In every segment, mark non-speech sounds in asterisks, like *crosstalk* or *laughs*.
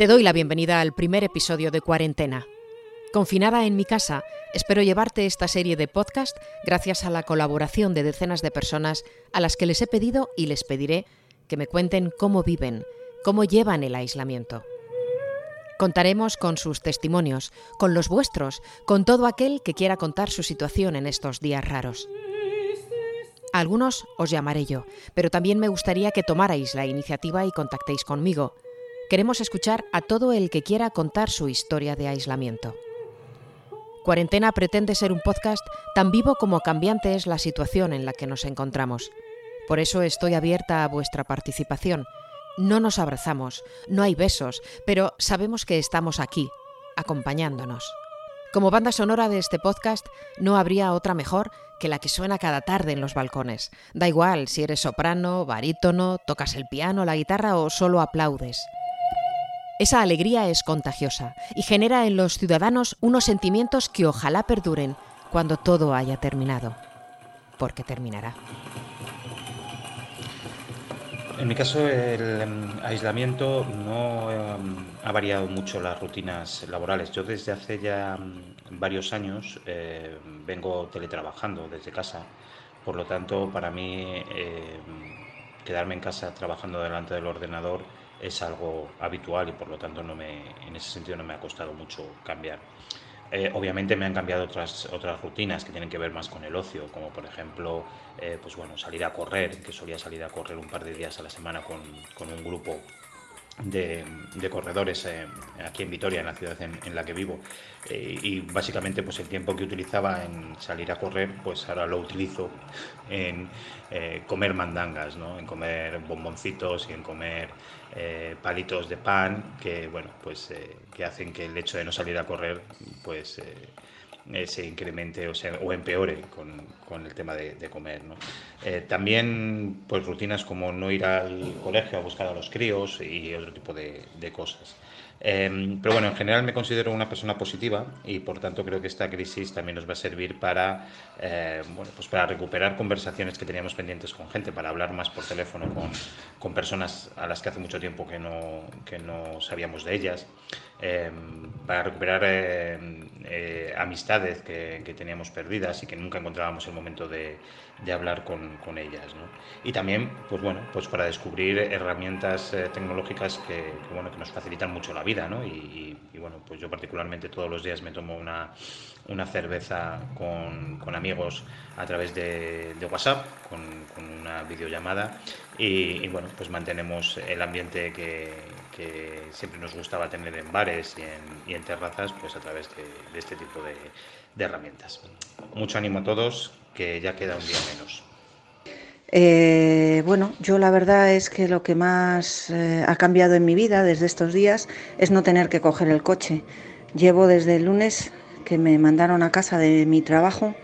Te doy la bienvenida al primer episodio de Cuarentena. Confinada en mi casa, espero llevarte esta serie de podcast gracias a la colaboración de decenas de personas a las que les he pedido y les pediré que me cuenten cómo viven, cómo llevan el aislamiento. Contaremos con sus testimonios, con los vuestros, con todo aquel que quiera contar su situación en estos días raros. Algunos os llamaré yo, pero también me gustaría que tomarais la iniciativa y contactéis conmigo. Queremos escuchar a todo el que quiera contar su historia de aislamiento. Cuarentena pretende ser un podcast tan vivo como cambiante es la situación en la que nos encontramos. Por eso estoy abierta a vuestra participación. No nos abrazamos, no hay besos, pero sabemos que estamos aquí, acompañándonos. Como banda sonora de este podcast, no habría otra mejor que la que suena cada tarde en los balcones. Da igual si eres soprano, barítono, tocas el piano, la guitarra o solo aplaudes. Esa alegría es contagiosa y genera en los ciudadanos unos sentimientos que ojalá perduren cuando todo haya terminado. Porque terminará. En mi caso, el em, aislamiento no em, ha variado mucho las rutinas laborales. Yo desde hace ya em, varios años vengo teletrabajando desde casa. Por lo tanto, para mí, quedarme en casa trabajando delante del ordenador es algo habitual y por lo tanto no me, en ese sentido no me ha costado mucho cambiar. Eh, obviamente me han cambiado otras, otras rutinas que tienen que ver más con el ocio, como por ejemplo eh, pues bueno, salir a correr, que solía salir a correr un par de días a la semana con, con un grupo de, corredores eh, aquí en Vitoria, en la ciudad en, la que vivo. y básicamente pues el tiempo que utilizaba en salir a correr, pues ahora lo utilizo en comer mandangas, ¿no? en comer bomboncitos y en comer eh, palitos de pan que, bueno, pues, eh, que hacen que el hecho de no salir a correr pues, eh, se incremente o, sea, o empeore con, con, el tema de, comer. ¿no? también pues, rutinas como no ir al colegio a buscar a los críos y otro tipo de, de cosas. Em, pero bueno, en general me considero una persona positiva y por tanto creo que esta crisis también nos va a servir para, eh, bueno, pues para recuperar conversaciones que teníamos pendientes con gente, para hablar más por teléfono con, con personas a las que hace mucho tiempo que no, que no sabíamos de ellas, em, para recuperar em, eh, amistades que, que, teníamos perdidas y que nunca encontrábamos el momento de, de hablar con, con ellas. ¿no? Y también, pues bueno, pues para descubrir herramientas eh, tecnológicas que, que, bueno, que nos facilitan mucho la vida y, bueno, pues yo particularmente todos los días me tomo una, una cerveza con, con, amigos a través de, de WhatsApp, con, con, una videollamada y, bueno, pues mantenemos el ambiente que, que, siempre nos gustaba tener en bares y en, y en terrazas, pues a través de, de este tipo de, de herramientas. Mucho ánimo a todos, que ya queda un día menos. Eh, bueno, yo la verdad es que lo que más eh, ha cambiado en mi vida desde estos días es no tener que coger el coche. Llevo desde el lunes que me mandaron a casa de mi trabajo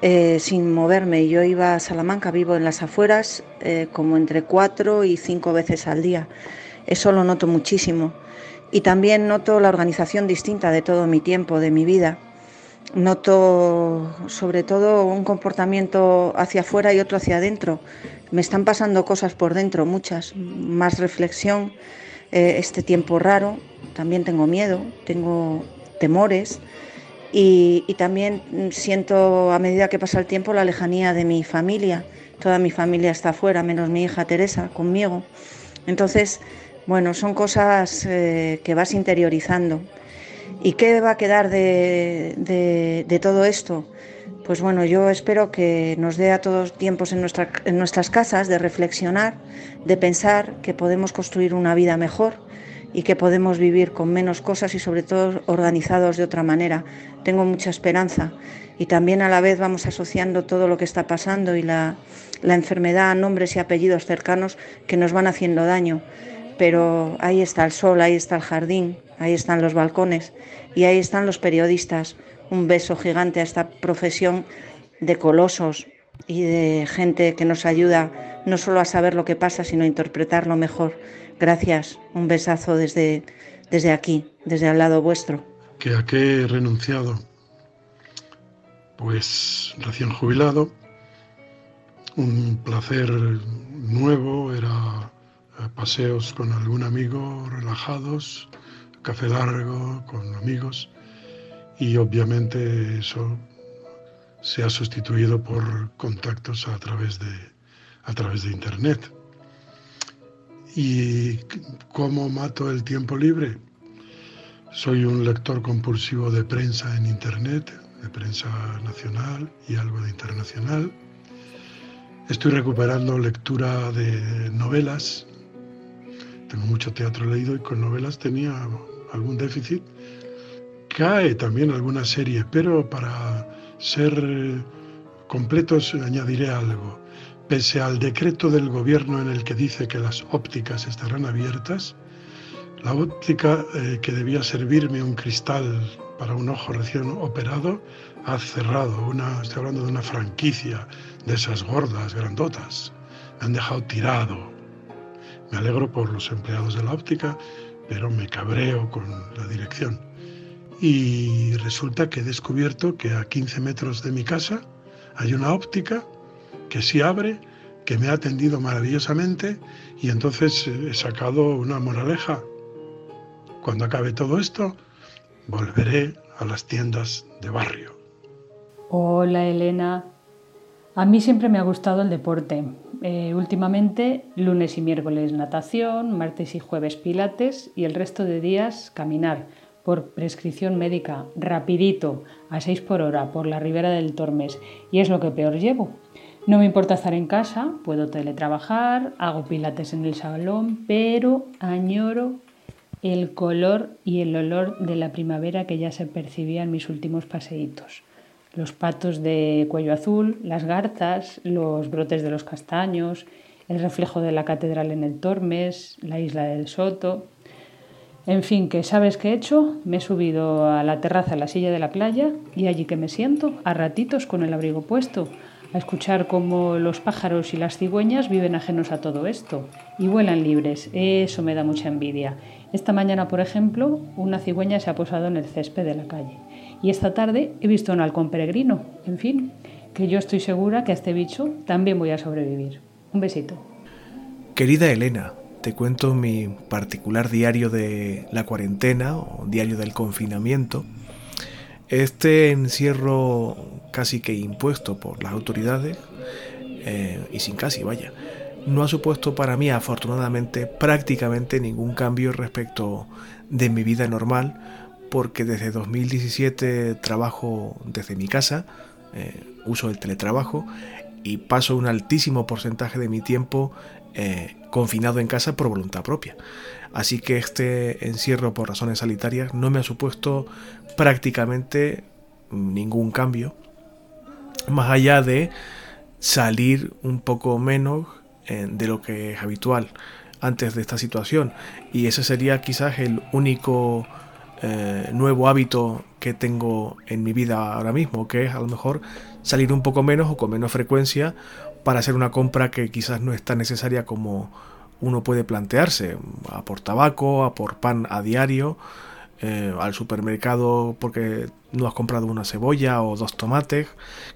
eh, sin moverme. Yo iba a Salamanca, vivo en las afueras, como entre cuatro y cinco veces al día. Eso lo noto muchísimo. Y también noto la organización distinta de todo mi tiempo, de mi vida noto sobre todo un comportamiento hacia afuera y otro hacia adentro. Me están pasando cosas por dentro, muchas, más reflexión, eh, este tiempo raro, también tengo miedo, tengo temores y, también siento a medida que pasa el tiempo la lejanía de mi familia. Toda mi familia está afuera, menos mi hija Teresa conmigo. Entonces, bueno, son cosas eh, que vas interiorizando. ¿Y qué va a quedar de, todo esto? Pues bueno, yo espero que nos dé a todos tiempos en nuestras casas de reflexionar, de pensar que podemos construir una vida mejor y que podemos vivir con menos cosas y sobre todo organizados de otra manera. Tengo mucha esperanza y también a la vez vamos asociando todo lo que está pasando y la, la enfermedad a nombres y apellidos cercanos que nos van haciendo daño. Pero ahí está el sol, ahí está el jardín, ahí están los balcones y ahí están los periodistas. Un beso gigante a esta profesión de colosos y de gente que nos ayuda no solo a saber lo que pasa, sino a interpretarlo mejor. Gracias, un besazo desde, desde aquí, desde al lado vuestro. ¿Que a qué he renunciado? Pues recién jubilado, un placer nuevo era paseos con algún amigo relajados, café largo con amigos y obviamente eso se ha sustituido por contactos a través de, a través de Internet. ¿Y cómo mato el tiempo libre? Soy un lector compulsivo de prensa en Internet, de prensa nacional y algo de internacional. Estoy recuperando lectura de novelas. Tengo mucho teatro leído y con novelas tenía algún déficit. Cae también alguna serie, pero para ser completos añadiré algo. Pese al decreto del gobierno en el que dice que las ópticas estarán abiertas, la óptica eh, que debía servirme un cristal para un ojo recién operado ha cerrado. Una, estoy hablando de una franquicia de esas gordas, grandotas. Me han dejado tirado. Me alegro por los empleados de la óptica, pero me cabreo con la dirección. Y resulta que he descubierto que a 15 metros de mi casa hay una óptica que sí abre, que me ha atendido maravillosamente y entonces he sacado una moraleja cuando acabe todo esto, volveré a las tiendas de barrio. Hola Elena. A mí siempre me ha gustado el deporte. Eh, últimamente, lunes y miércoles natación, martes y jueves pilates y el resto de días caminar por prescripción médica, rapidito, a 6 por hora, por la ribera del Tormes. Y es lo que peor llevo. No me importa estar en casa, puedo teletrabajar, hago pilates en el salón, pero añoro el color y el olor de la primavera que ya se percibía en mis últimos paseitos. Los patos de cuello azul, las garzas, los brotes de los castaños, el reflejo de la catedral en el Tormes, la isla del Soto. En fin, que sabes qué he hecho? Me he subido a la terraza, a la silla de la playa, y allí que me siento, a ratitos con el abrigo puesto, a escuchar cómo los pájaros y las cigüeñas viven ajenos a todo esto y vuelan libres. Eso me da mucha envidia. Esta mañana, por ejemplo, una cigüeña se ha posado en el césped de la calle. Y esta tarde he visto un halcón peregrino. En fin, que yo estoy segura que a este bicho también voy a sobrevivir. Un besito. Querida Elena, te cuento mi particular diario de la cuarentena o diario del confinamiento. Este encierro casi que impuesto por las autoridades, eh, y sin casi, vaya, no ha supuesto para mí afortunadamente prácticamente ningún cambio respecto de mi vida normal porque desde 2017 trabajo desde mi casa, eh, uso el teletrabajo y paso un altísimo porcentaje de mi tiempo eh, confinado en casa por voluntad propia. Así que este encierro por razones sanitarias no me ha supuesto prácticamente ningún cambio, más allá de salir un poco menos de lo que es habitual antes de esta situación. Y ese sería quizás el único eh, nuevo hábito que tengo en mi vida ahora mismo, que es a lo mejor salir un poco menos o con menos frecuencia para hacer una compra que quizás no es tan necesaria como uno puede plantearse, a por tabaco, a por pan a diario, eh, al supermercado porque no has comprado una cebolla o dos tomates,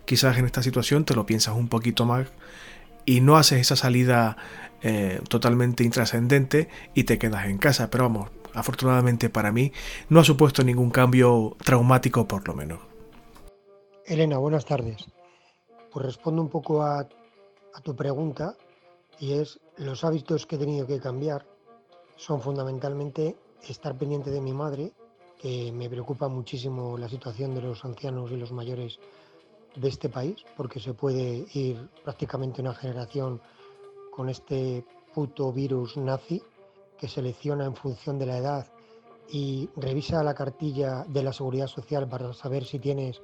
quizás en esta situación te lo piensas un poquito más y no haces esa salida eh, totalmente intrascendente y te quedas en casa. Pero vamos, afortunadamente para mí no ha supuesto ningún cambio traumático por lo menos. Elena, buenas tardes. Pues respondo un poco a, tu pregunta y es los hábitos que he tenido que cambiar son fundamentalmente estar pendiente de mi madre, que me preocupa muchísimo la situación de los ancianos y los mayores de este país, porque se puede ir prácticamente una generación con este puto virus nazi que selecciona en función de la edad y revisa la cartilla de la seguridad social para saber si tienes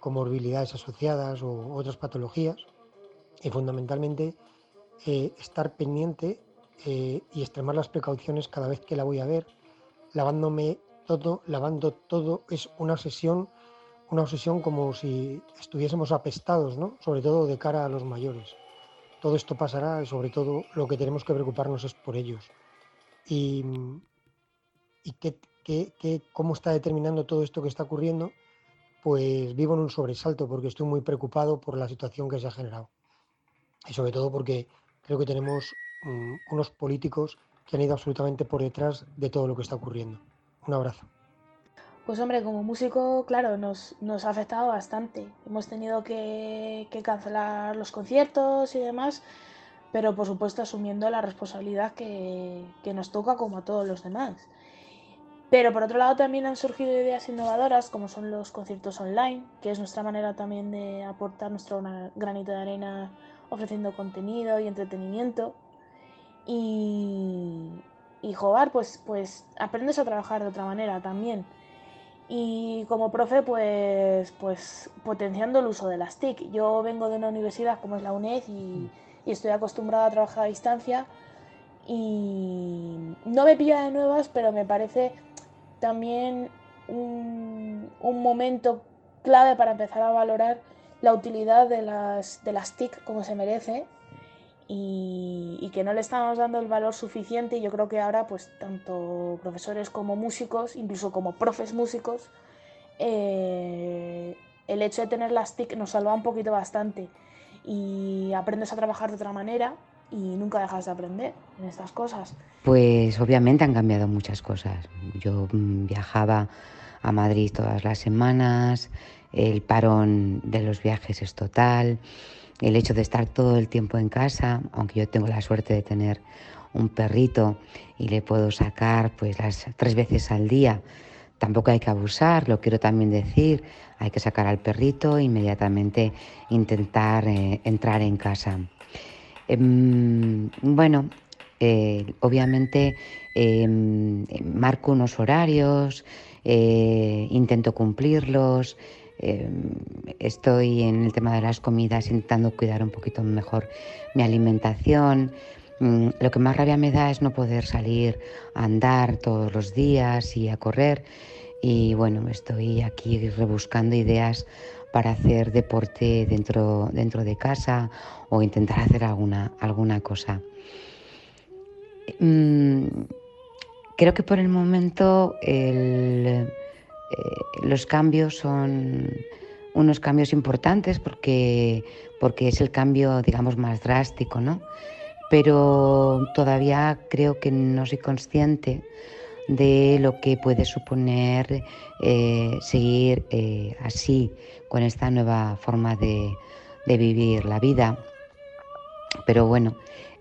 comorbilidades asociadas o otras patologías y fundamentalmente eh, estar pendiente eh, y extremar las precauciones cada vez que la voy a ver, lavándome todo, lavando todo, es una sesión una obsesión como si estuviésemos apestados, ¿no? sobre todo de cara a los mayores. Todo esto pasará y sobre todo lo que tenemos que preocuparnos es por ellos. Y, y qué, cómo está determinando todo esto que está ocurriendo, pues vivo en un sobresalto porque estoy muy preocupado por la situación que se ha generado. Y sobre todo porque creo que tenemos mm, unos políticos que han ido absolutamente por detrás de todo lo que está ocurriendo. Un abrazo. Pues hombre, como músico, claro, nos, nos ha afectado bastante. Hemos tenido que, cancelar los conciertos y demás, pero por supuesto asumiendo la responsabilidad que, que nos toca como a todos los demás. Pero por otro lado también han surgido ideas innovadoras como son los conciertos online, que es nuestra manera también de aportar nuestro granito de arena ofreciendo contenido y entretenimiento. Y, y jugar, pues, pues aprendes a trabajar de otra manera también. Y como profe, pues, pues potenciando el uso de las TIC. Yo vengo de una universidad como es la UNED y, estoy acostumbrada a trabajar a distancia. Y no me pilla de nuevas, pero me parece también un, un momento clave para empezar a valorar la utilidad de las, de las TIC como se merece y, que no le estamos dando el valor suficiente y yo creo que ahora pues tanto profesores como músicos, incluso como profes músicos, eh, el hecho de tener las TIC nos salva un poquito bastante y aprendes a trabajar de otra manera y nunca dejas de aprender en estas cosas. Pues obviamente han cambiado muchas cosas. Yo mm, viajaba a Madrid todas las semanas, el parón de los viajes es total el hecho de estar todo el tiempo en casa, aunque yo tengo la suerte de tener un perrito y le puedo sacar pues las tres veces al día, tampoco hay que abusar, lo quiero también decir, hay que sacar al perrito e inmediatamente intentar eh, entrar en casa. Em, bueno, eh, obviamente em, marco unos horarios, eh, intento cumplirlos, Em, estoy en el tema de las comidas intentando cuidar un poquito mejor mi alimentación. Mm, lo que más rabia me da es no poder salir a andar todos los días y a correr. Y bueno, estoy aquí rebuscando ideas para hacer deporte dentro, dentro de casa o intentar hacer alguna, alguna cosa. Mm, creo que por el momento eh, los cambios son unos cambios importantes porque, porque es el cambio, digamos, más drástico, ¿no? Pero todavía creo que no soy consciente de lo que puede suponer eh, seguir eh, así, con esta nueva forma de, vivir la vida. Pero bueno,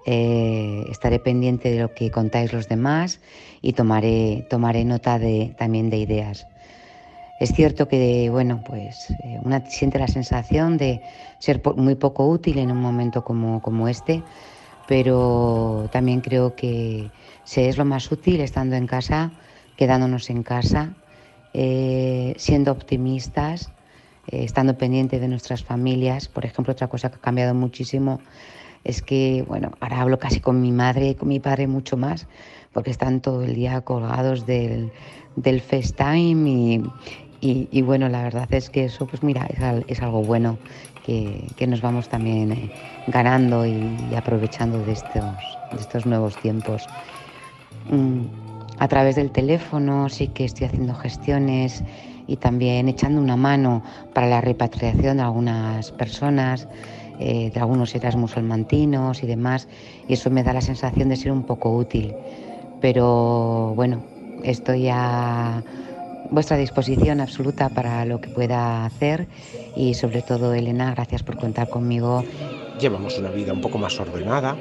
estaré pendiente de lo que contáis los demás y tomaré, tomaré nota de, también de ideas. Es cierto que, bueno, pues eh, una siente la sensación de ser muy poco útil en un momento como, como este, pero también creo que se es lo más útil estando en casa, quedándonos en casa, eh, siendo optimistas, eh, estando pendientes de nuestras familias. Por ejemplo, otra cosa que ha cambiado muchísimo es que, bueno, ahora hablo casi con mi madre y con mi padre mucho más, porque están todo el día colgados del, del FaceTime y, y, bueno, la verdad es que eso, pues mira, es, algo bueno que, nos vamos también eh, ganando y, aprovechando de estos, de estos nuevos tiempos. Mm, a través del teléfono sí que estoy haciendo gestiones y también echando una mano para la repatriación de algunas personas, eh, de algunos Erasmus musulmantinos y demás, y eso me da la sensación de ser un poco útil. Pero bueno, estoy ya vuestra disposición absoluta para lo que pueda hacer y sobre todo Elena, gracias por contar conmigo. Llevamos una vida un poco más ordenada.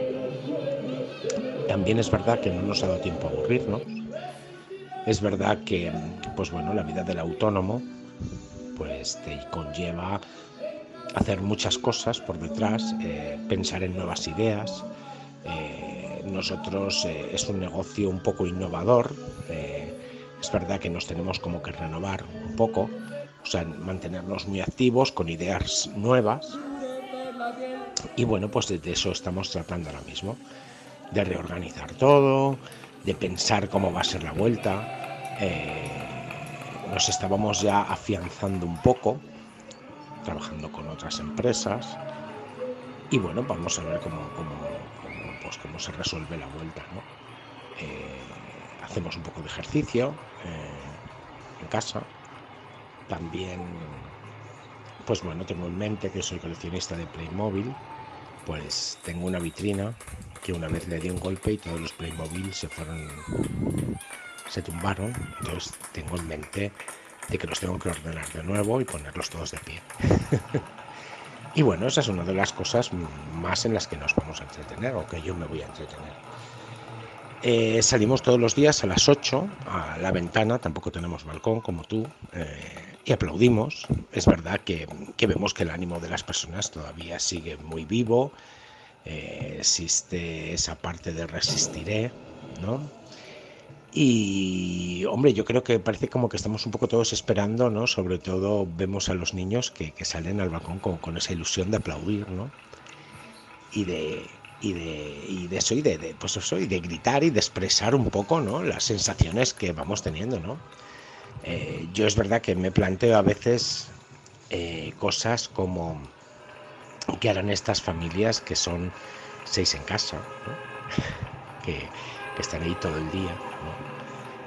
También es verdad que no nos ha dado tiempo a aburrirnos. Es verdad que, pues bueno, la vida del autónomo, pues te conlleva hacer muchas cosas por detrás, eh, pensar en nuevas ideas. Eh, nosotros eh, es un negocio un poco innovador es verdad que nos tenemos como que renovar un poco, o sea, mantenernos muy activos con ideas nuevas. Y bueno, pues de eso estamos tratando ahora mismo, de reorganizar todo, de pensar cómo va a ser la vuelta. Eh, nos estábamos ya afianzando un poco, trabajando con otras empresas. Y bueno, vamos a ver cómo, pues cómo se resuelve la vuelta. ¿no? Eh, hacemos un poco de ejercicio eh, en casa. También, pues bueno, tengo en mente que soy coleccionista de Playmobil pues tengo una vitrina que una vez le di un golpe y todos los Playmobil se fueron, se tumbaron. Entonces tengo en mente de que los tengo que ordenar de nuevo y ponerlos todos de pie. *laughs* y bueno, esa es una de las cosas más en las que nos vamos a entretener o que yo me voy a entretener. Eh, salimos todos los días a las 8 a la ventana, tampoco tenemos balcón como tú, eh, y aplaudimos. Es verdad que, que, vemos que el ánimo de las personas todavía sigue muy vivo, eh, existe esa parte de resistiré, ¿no? Y, hombre, yo creo que parece como que estamos un poco todos esperando, ¿no? Sobre todo vemos a los niños que, que salen al balcón con, con, esa ilusión de aplaudir, ¿no? Y de, y de, y de eso, y de, pues eso, de gritar y de expresar un poco, ¿no? Las sensaciones que vamos teniendo, ¿no? Eh, yo es verdad que me planteo a veces eh, cosas como que harán estas familias que son seis en casa, *laughs* que, están ahí todo el día.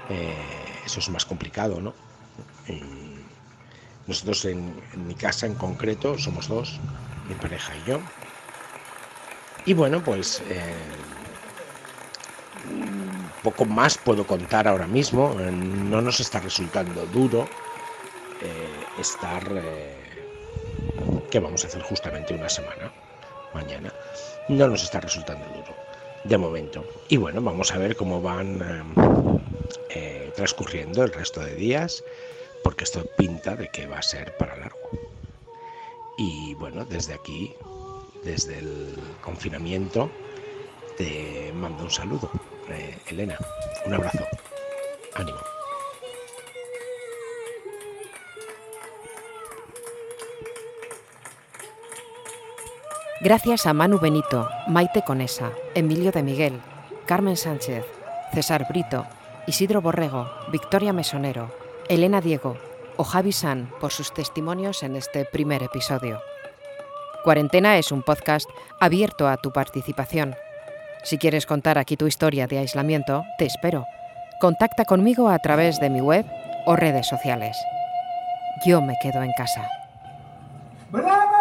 Eh, eso es más complicado, ¿no? nosotros en, en, mi casa en concreto somos dos, mi pareja y yo. Y bueno, pues eh, poco más puedo contar ahora mismo. No nos está resultando duro eh, estar... Eh, que vamos a hacer justamente una semana, mañana. No nos está resultando duro de momento. Y bueno, vamos a ver cómo van eh, transcurriendo el resto de días, porque esto pinta de que va a ser para largo. Y bueno, desde aquí, desde el confinamiento, te mando un saludo, eh, Elena. Un abrazo. Ánimo. Gracias a Manu Benito, Maite Conesa, Emilio de Miguel, Carmen Sánchez, César Brito, Isidro Borrego, Victoria Mesonero, Elena Diego o Javi San por sus testimonios en este primer episodio. Cuarentena es un podcast abierto a tu participación. Si quieres contar aquí tu historia de aislamiento, te espero. Contacta conmigo a través de mi web o redes sociales. Yo me quedo en casa. ¡Bravo!